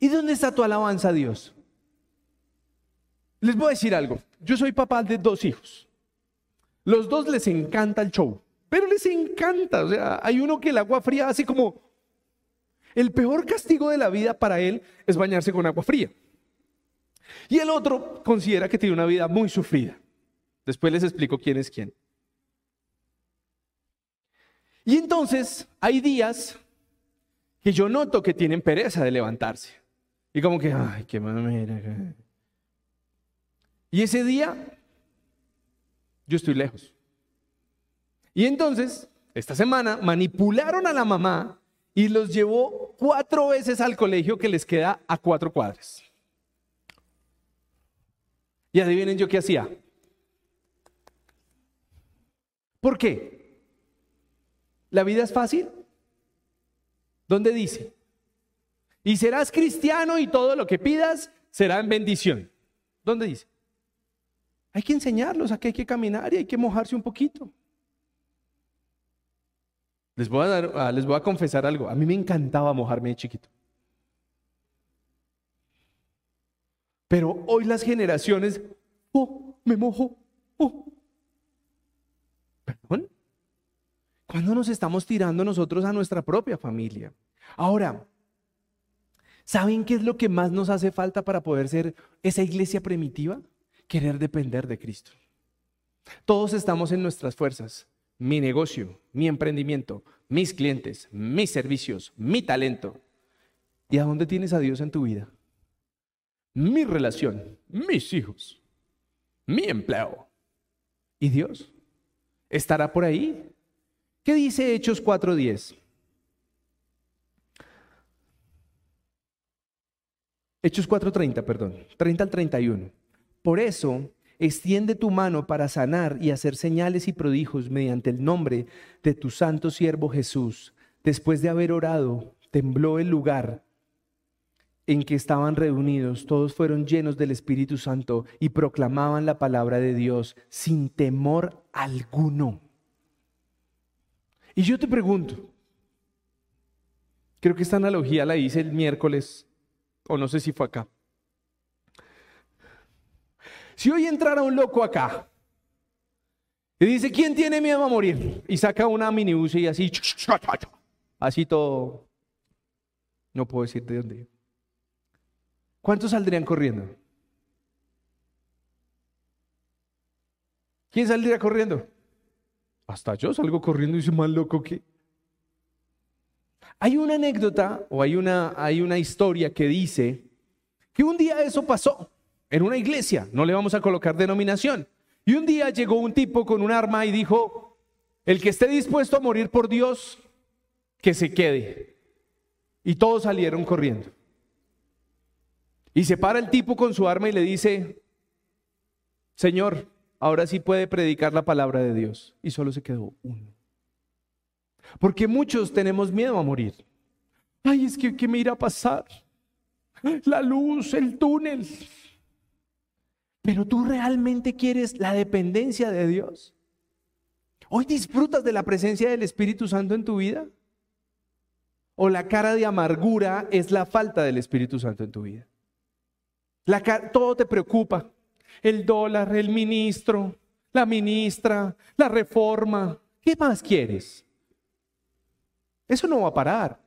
[SPEAKER 1] ¿Y dónde está tu alabanza a Dios? Les voy a decir algo. Yo soy papá de dos hijos. Los dos les encanta el show, pero les encanta. O sea, hay uno que el agua fría hace como, el peor castigo de la vida para él es bañarse con agua fría. Y el otro considera que tiene una vida muy sufrida. Después les explico quién es quién. Y entonces hay días que yo noto que tienen pereza de levantarse. Y como que, ay, qué mamera. Y ese día, yo estoy lejos. Y entonces, esta semana, manipularon a la mamá y los llevó cuatro veces al colegio que les queda a cuatro cuadras. Y adivinen yo qué hacía. ¿Por qué? ¿La vida es fácil? ¿Dónde dice? Y serás cristiano y todo lo que pidas será en bendición. ¿Dónde dice? Hay que enseñarlos a que hay que caminar y hay que mojarse un poquito. Les voy a, dar, ah, les voy a confesar algo. A mí me encantaba mojarme de chiquito. Pero hoy las generaciones, oh, me mojo, oh. ¿Perdón? ¿Cuándo nos estamos tirando nosotros a nuestra propia familia? Ahora, ¿saben qué es lo que más nos hace falta para poder ser esa iglesia primitiva? Querer depender de Cristo. Todos estamos en nuestras fuerzas, mi negocio, mi emprendimiento, mis clientes, mis servicios, mi talento. ¿Y a dónde tienes a Dios en tu vida? Mi relación, mis hijos, mi empleo. ¿Y Dios? ¿Estará por ahí? ¿Qué dice Hechos 4.10? Hechos 4.30, perdón, 30 al 31. Por eso extiende tu mano para sanar y hacer señales y prodigios mediante el nombre de tu santo siervo Jesús. Después de haber orado, tembló el lugar en que estaban reunidos, todos fueron llenos del Espíritu Santo y proclamaban la palabra de Dios sin temor alguno. Y yo te pregunto, creo que esta analogía la hice el miércoles, o no sé si fue acá. Si hoy entrara un loco acá y dice, ¿quién tiene miedo a morir? Y saca una minibus y así, así todo, no puedo decir de dónde. ¿Cuántos saldrían corriendo? ¿Quién saldría corriendo? Hasta yo salgo corriendo y soy más loco que... Hay una anécdota o hay una, hay una historia que dice que un día eso pasó en una iglesia, no le vamos a colocar denominación. Y un día llegó un tipo con un arma y dijo, el que esté dispuesto a morir por Dios, que se quede. Y todos salieron corriendo. Y se para el tipo con su arma y le dice, Señor, ahora sí puede predicar la palabra de Dios. Y solo se quedó uno. Porque muchos tenemos miedo a morir. Ay, es que ¿qué me irá a pasar? La luz, el túnel. Pero tú realmente quieres la dependencia de Dios. Hoy disfrutas de la presencia del Espíritu Santo en tu vida. O la cara de amargura es la falta del Espíritu Santo en tu vida todo te preocupa. El dólar, el ministro, la ministra, la reforma. ¿Qué más quieres? Eso no va a parar.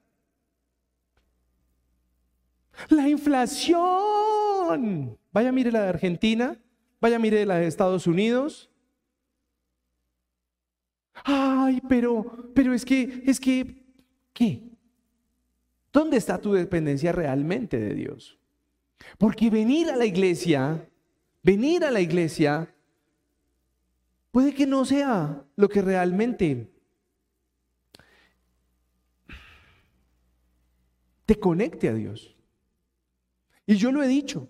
[SPEAKER 1] La inflación. Vaya, mire la de Argentina. Vaya, mire la de Estados Unidos. Ay, pero, pero es que, es que, ¿qué? ¿Dónde está tu dependencia realmente de Dios? Porque venir a la iglesia, venir a la iglesia, puede que no sea lo que realmente te conecte a Dios. Y yo lo he dicho.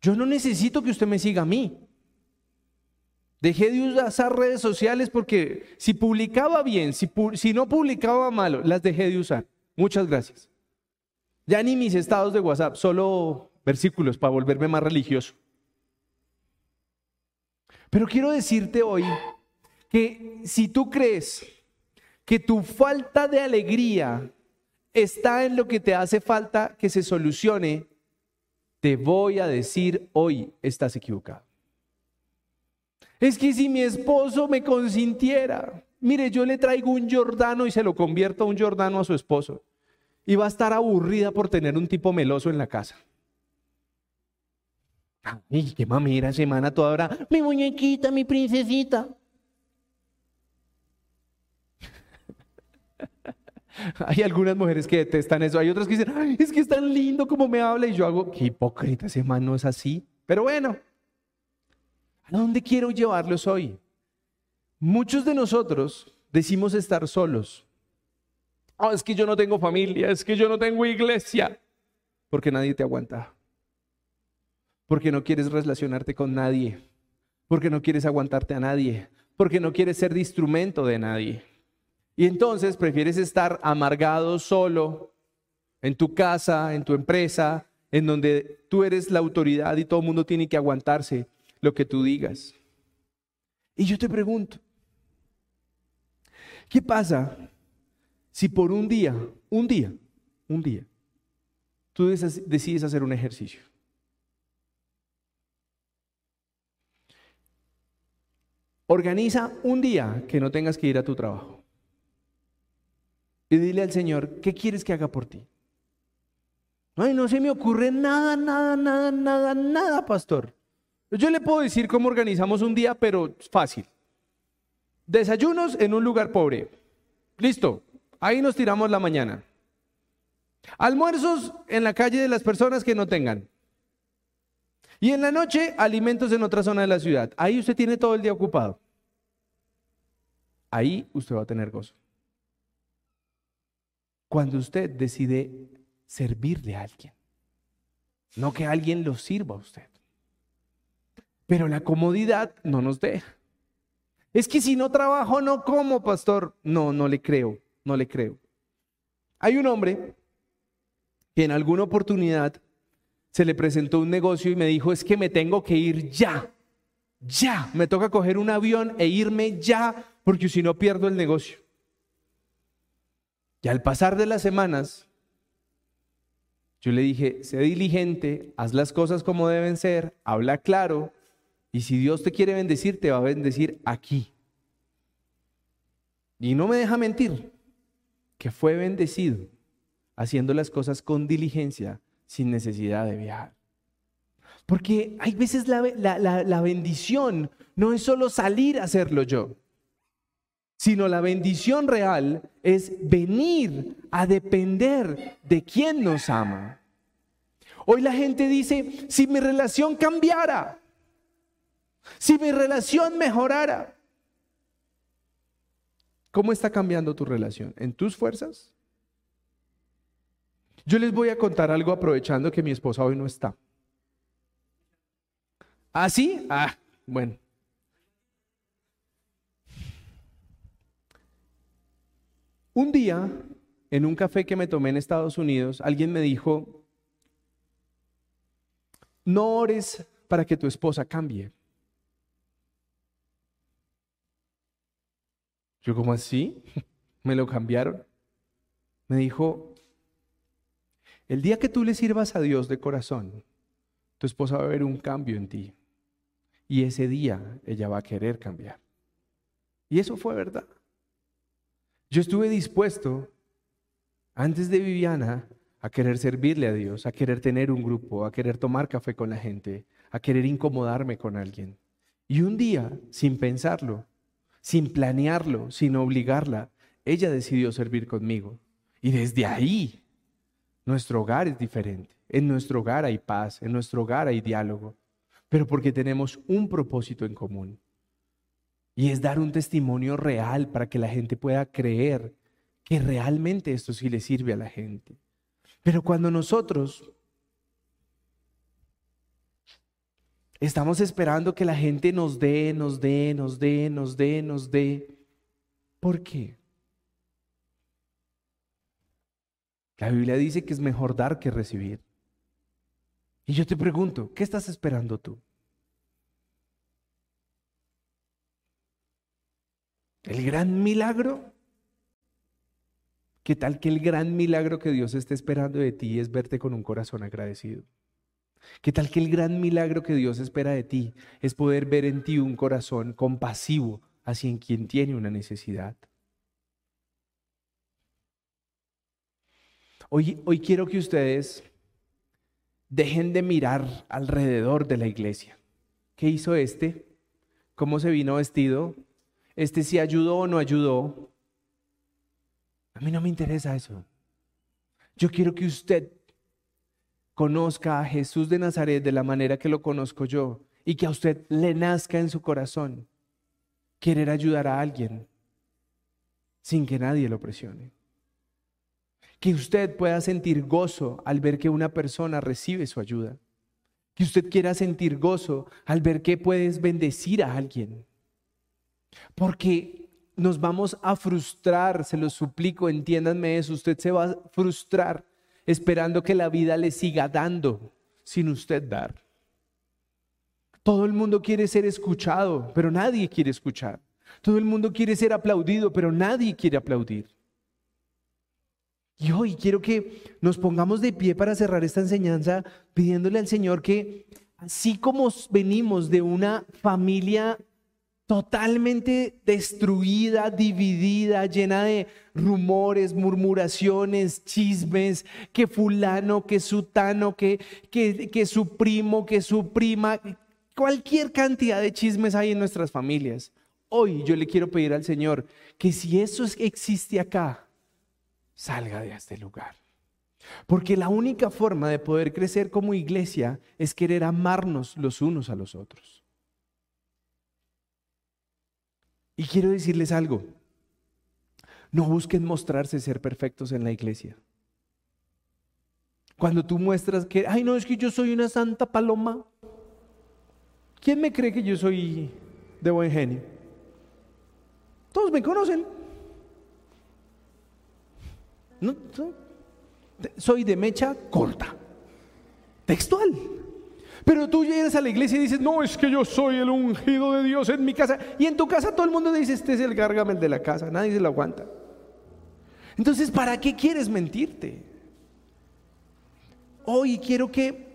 [SPEAKER 1] Yo no necesito que usted me siga a mí. Dejé de usar redes sociales porque si publicaba bien, si, no publicaba malo, las dejé de usar. Muchas gracias. Ya ni mis estados de WhatsApp, solo versículos para volverme más religioso. Pero quiero decirte hoy que si tú crees que tu falta de alegría está en lo que te hace falta que se solucione, te voy a decir hoy estás equivocado. Es que si mi esposo me consintiera, mire, yo le traigo un Jordano y se lo convierto a un Jordano a su esposo y va a estar aburrida por tener un tipo meloso en la casa. Ay, qué mamera semana toda hora. Mi muñequita, mi princesita. Hay algunas mujeres que detestan eso, hay otras que dicen, es que es tan lindo como me habla y yo hago, qué hipócrita, ese man no es así. Pero bueno, ¿a dónde quiero llevarlos hoy? Muchos de nosotros decimos estar solos, Oh, es que yo no tengo familia, es que yo no tengo iglesia. Porque nadie te aguanta. Porque no quieres relacionarte con nadie. Porque no quieres aguantarte a nadie. Porque no quieres ser de instrumento de nadie. Y entonces prefieres estar amargado solo en tu casa, en tu empresa, en donde tú eres la autoridad y todo el mundo tiene que aguantarse lo que tú digas. Y yo te pregunto, ¿qué pasa si por un día, un día, un día, tú decides hacer un ejercicio. Organiza un día que no tengas que ir a tu trabajo. Y dile al Señor, ¿qué quieres que haga por ti? Ay, no se me ocurre nada, nada, nada, nada, nada, pastor. Yo le puedo decir cómo organizamos un día, pero fácil. Desayunos en un lugar pobre. Listo. Ahí nos tiramos la mañana. Almuerzos en la calle de las personas que no tengan. Y en la noche, alimentos en otra zona de la ciudad. Ahí usted tiene todo el día ocupado. Ahí usted va a tener gozo. Cuando usted decide servirle a alguien. No que alguien lo sirva a usted. Pero la comodidad no nos deja. Es que si no trabajo, no como, pastor. No, no le creo no le creo. Hay un hombre que en alguna oportunidad se le presentó un negocio y me dijo, es que me tengo que ir ya, ya, me toca coger un avión e irme ya, porque si no pierdo el negocio. Y al pasar de las semanas, yo le dije, sé diligente, haz las cosas como deben ser, habla claro, y si Dios te quiere bendecir, te va a bendecir aquí. Y no me deja mentir, que fue bendecido haciendo las cosas con diligencia, sin necesidad de viajar. Porque hay veces la, la, bendición no es solo salir a hacerlo yo, sino la bendición real es venir a depender de quien nos ama. Hoy la gente dice, si mi relación cambiara, si mi relación mejorara, ¿cómo está cambiando tu relación? ¿En tus fuerzas? Yo les voy a contar algo aprovechando que mi esposa hoy no está. ¿Ah, sí? Ah, bueno. Un día, en un café que me tomé en Estados Unidos, alguien me dijo, no ores para que tu esposa cambie. Yo, como así? ¿Me lo cambiaron? Me dijo, el día que tú le sirvas a Dios de corazón, tu esposa va a ver un cambio en ti. Y ese día ella va a querer cambiar. Y eso fue verdad. Yo estuve dispuesto, antes de Viviana, a querer servirle a Dios, a querer tener un grupo, a querer tomar café con la gente, a querer incomodarme con alguien. Y un día, sin pensarlo, sin planearlo, sin obligarla, ella decidió servir conmigo. Y desde ahí nuestro hogar es diferente. En nuestro hogar hay paz, en nuestro hogar hay diálogo, pero porque tenemos un propósito en común. Y es dar un testimonio real para que la gente pueda creer que realmente esto sí le sirve a la gente. Pero cuando nosotros estamos esperando que la gente nos dé, nos dé, nos dé, nos dé, nos dé, ¿por qué? La Biblia dice que es mejor dar que recibir. Y yo te pregunto, ¿qué estás esperando tú? ¿El gran milagro? ¿Qué tal que el gran milagro que Dios está esperando de ti es verte con un corazón agradecido? ¿Qué tal que el gran milagro que Dios espera de ti es poder ver en ti un corazón compasivo hacia quien tiene una necesidad? Hoy, hoy quiero que ustedes dejen de mirar alrededor de la iglesia. ¿Qué hizo este? ¿Cómo se vino vestido? ¿Este si ayudó o no ayudó? A mí no me interesa eso. Yo quiero que usted conozca a Jesús de Nazaret de la manera que lo conozco yo y que a usted le nazca en su corazón querer ayudar a alguien sin que nadie lo presione que usted pueda sentir gozo al ver que una persona recibe su ayuda. Que usted quiera sentir gozo al ver que puedes bendecir a alguien. Porque nos vamos a frustrar, se lo suplico, entiéndanme eso, usted se va a frustrar esperando que la vida le siga dando sin usted dar. Todo el mundo quiere ser escuchado, pero nadie quiere escuchar. Todo el mundo quiere ser aplaudido, pero nadie quiere aplaudir. Y hoy quiero que nos pongamos de pie para cerrar esta enseñanza pidiéndole al Señor que así como venimos de una familia totalmente destruida, dividida, llena de rumores, murmuraciones, chismes, que fulano, que sutano, que, que, que su primo, que su prima, cualquier cantidad de chismes hay en nuestras familias. Hoy yo le quiero pedir al Señor que si eso existe acá, salga de este lugar. Porque la única forma de poder crecer como iglesia es querer amarnos los unos a los otros. Y quiero decirles algo, no busquen mostrarse ser perfectos en la iglesia. Cuando tú muestras que, ay no, es que yo soy una santa paloma, ¿quién me cree que yo soy de buen genio? Todos me conocen. soy de mecha corta. Textual. Pero tú llegas a la iglesia y dices, no, es que yo soy el ungido de Dios en mi casa. Y en tu casa todo el mundo dice, este es el gárgamel de la casa, nadie se lo aguanta. Entonces, ¿para qué quieres mentirte? Hoy quiero que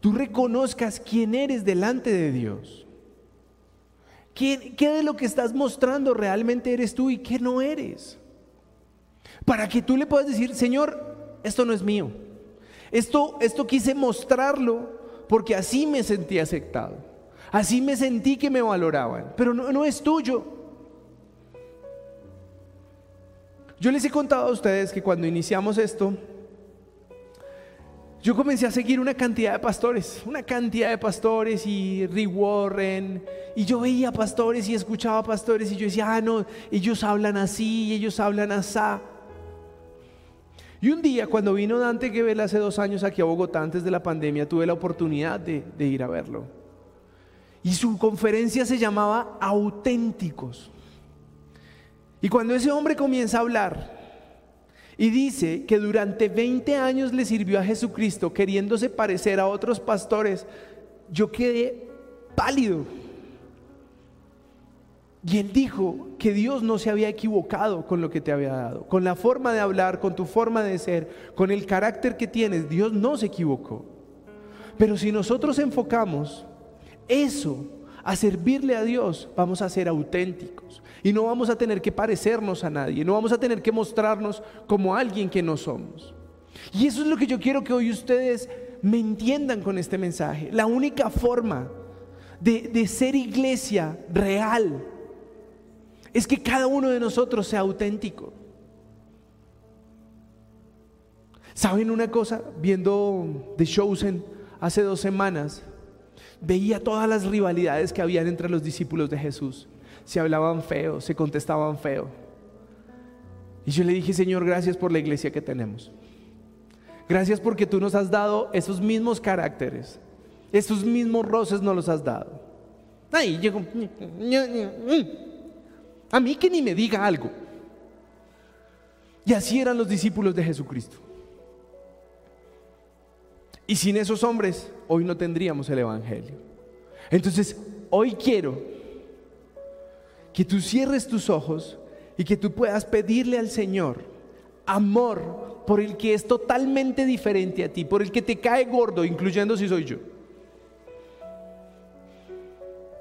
[SPEAKER 1] tú reconozcas quién eres delante de Dios. ¿Qué, ¿Qué, de lo que estás mostrando realmente eres tú y qué no eres? Para que tú le puedas decir, Señor, esto no es mío. Esto, esto quise mostrarlo porque así me sentí aceptado. Así me sentí que me valoraban, pero no, no es tuyo. Yo les he contado a ustedes que cuando iniciamos esto, yo comencé a seguir una cantidad de pastores, una cantidad de pastores y Rick Warren, y yo veía pastores y escuchaba pastores y yo decía, ah, no, ellos hablan así, ellos hablan así. Y un día, cuando vino Dante Gebel hace dos años aquí a Bogotá, antes de la pandemia, tuve la oportunidad de, de ir a verlo. Y su conferencia se llamaba Auténticos. Y cuando ese hombre comienza a hablar, y dice que durante 20 años le sirvió a Jesucristo queriéndose parecer a otros pastores. Yo quedé pálido. Y él dijo que Dios no se había equivocado con lo que te había dado, con la forma de hablar, con tu forma de ser, con el carácter que tienes. Dios no se equivocó. Pero si nosotros enfocamos eso a servirle a Dios, vamos a ser auténticos. Y no vamos a tener que parecernos a nadie, no vamos a tener que mostrarnos como alguien que no somos. Y eso es lo que yo quiero que hoy ustedes me entiendan con este mensaje. La única forma de, de ser iglesia real es que cada uno de nosotros sea auténtico. ¿Saben una cosa? Viendo The Chosen hace dos semanas, veía todas las rivalidades que habían entre los discípulos de Jesús se hablaban feo, se contestaban feo. Y yo le dije, Señor, gracias por la iglesia que tenemos. Gracias porque tú nos has dado esos mismos caracteres, esos mismos roces nos los has dado. Ay, llegó, a mí que ni me diga algo. Y así eran los discípulos de Jesucristo. Y sin esos hombres, hoy no tendríamos el Evangelio. Entonces, hoy quiero que tú cierres tus ojos y que tú puedas pedirle al Señor amor por el que es totalmente diferente a ti, por el que te cae gordo, incluyendo si soy yo.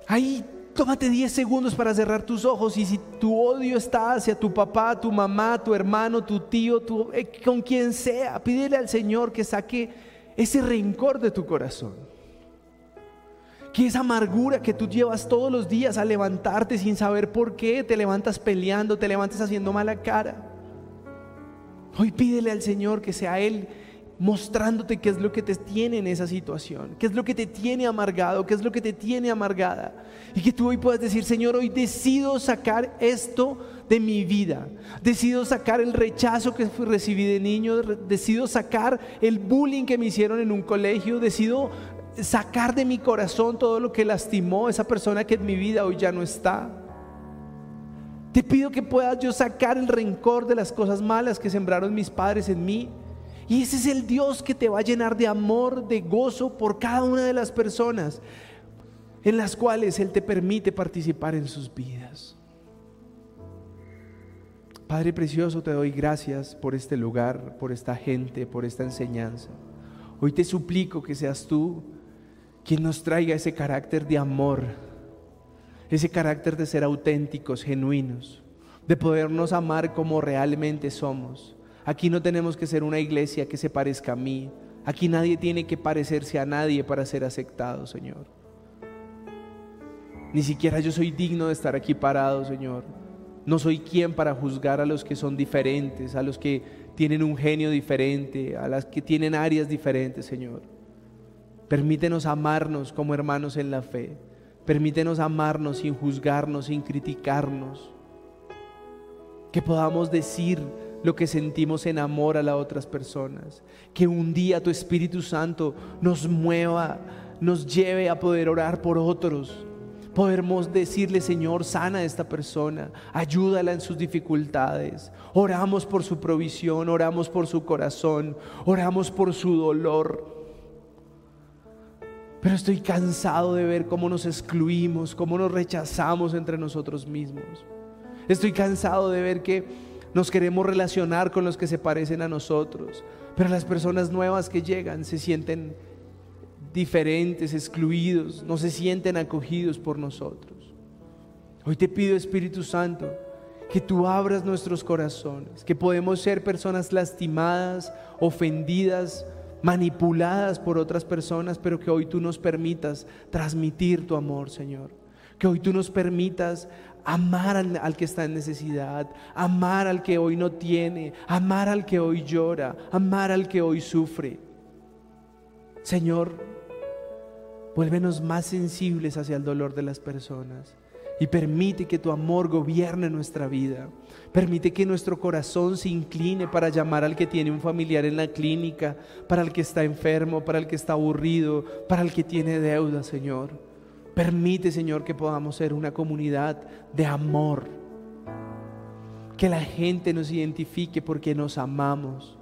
[SPEAKER 1] Ahí tómate 10 segundos para cerrar tus ojos y si tu odio está hacia tu papá, tu mamá, tu hermano, tu tío, tu, eh, con quien sea, pídele al Señor que saque ese rencor de tu corazón que esa amargura que tú llevas todos los días a levantarte sin saber por qué, te levantas peleando, te levantas haciendo mala cara. Hoy pídele al Señor que sea Él mostrándote qué es lo que te tiene en esa situación, qué es lo que te tiene amargado, qué es lo que te tiene amargada. Y que tú hoy puedas decir, Señor, hoy decido sacar esto de mi vida. Decido sacar el rechazo que recibí de niño, decido sacar el bullying que me hicieron en un colegio, decido sacar de mi corazón todo lo que lastimó esa persona que en mi vida hoy ya no está. Te pido que puedas yo sacar el rencor de las cosas malas que sembraron mis padres en mí. Y ese es el Dios que te va a llenar de amor, de gozo por cada una de las personas en las cuales Él te permite participar en sus vidas. Padre Precioso, te doy gracias por este lugar, por esta gente, por esta enseñanza. Hoy te suplico que seas tú quien nos traiga ese carácter de amor, ese carácter de ser auténticos, genuinos, de podernos amar como realmente somos. Aquí no tenemos que ser una iglesia que se parezca a mí. Aquí nadie tiene que parecerse a nadie para ser aceptado, Señor. Ni siquiera yo soy digno de estar aquí parado, Señor. No soy quien para juzgar a los que son diferentes, a los que tienen un genio diferente, a las que tienen áreas diferentes, Señor. Permítenos amarnos como hermanos en la fe. Permítenos amarnos sin juzgarnos, sin criticarnos. Que podamos decir lo que sentimos en amor a las otras personas. Que un día tu Espíritu Santo nos mueva, nos lleve a poder orar por otros. Podemos decirle, Señor, sana a esta persona, ayúdala en sus dificultades. Oramos por su provisión, oramos por su corazón, oramos por su dolor. Pero estoy cansado de ver cómo nos excluimos, cómo nos rechazamos entre nosotros mismos. Estoy cansado de ver que nos queremos relacionar con los que se parecen a nosotros, pero las personas nuevas que llegan se sienten diferentes, excluidos, no se sienten acogidos por nosotros. Hoy te pido, Espíritu Santo, que tú abras nuestros corazones, que podemos ser personas lastimadas, ofendidas, manipuladas por otras personas, pero que hoy tú nos permitas transmitir tu amor, Señor. Que hoy tú nos permitas amar al, que está en necesidad, amar al que hoy no tiene, amar al que hoy llora, amar al que hoy sufre. Señor, Vuélvenos más sensibles hacia el dolor de las personas y permite que tu amor gobierne nuestra vida. Permite que nuestro corazón se incline para llamar al que tiene un familiar en la clínica, para el que está enfermo, para el que está aburrido, para el que tiene deuda, Señor. Permite, Señor, que podamos ser una comunidad de amor. Que la gente nos identifique porque nos amamos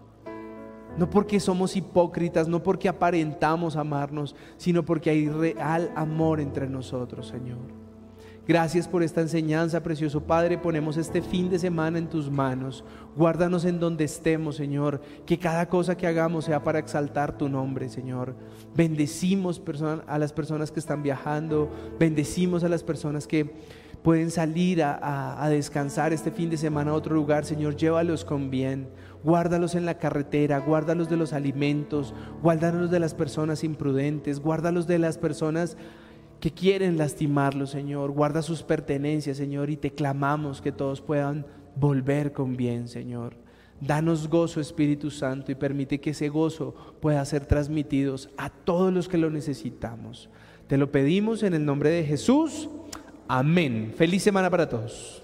[SPEAKER 1] no porque somos hipócritas, no porque aparentamos amarnos, sino porque hay real amor entre nosotros, Señor. Gracias por esta enseñanza, precioso Padre. Ponemos este fin de semana en tus manos. Guárdanos en donde estemos, Señor. Que cada cosa que hagamos sea para exaltar tu nombre, Señor. Bendecimos a las personas que están viajando. Bendecimos a las personas que pueden salir a, descansar este fin de semana a otro lugar. Señor, llévalos con bien guárdalos en la carretera, guárdalos de los alimentos, guárdalos de las personas imprudentes, guárdalos de las personas que quieren lastimarlos, Señor. Guarda sus pertenencias, Señor, y te clamamos que todos puedan volver con bien, Señor. Danos gozo, Espíritu Santo, y permite que ese gozo pueda ser transmitido a todos los que lo necesitamos. Te lo pedimos en el nombre de Jesús. Amén. Feliz semana para todos.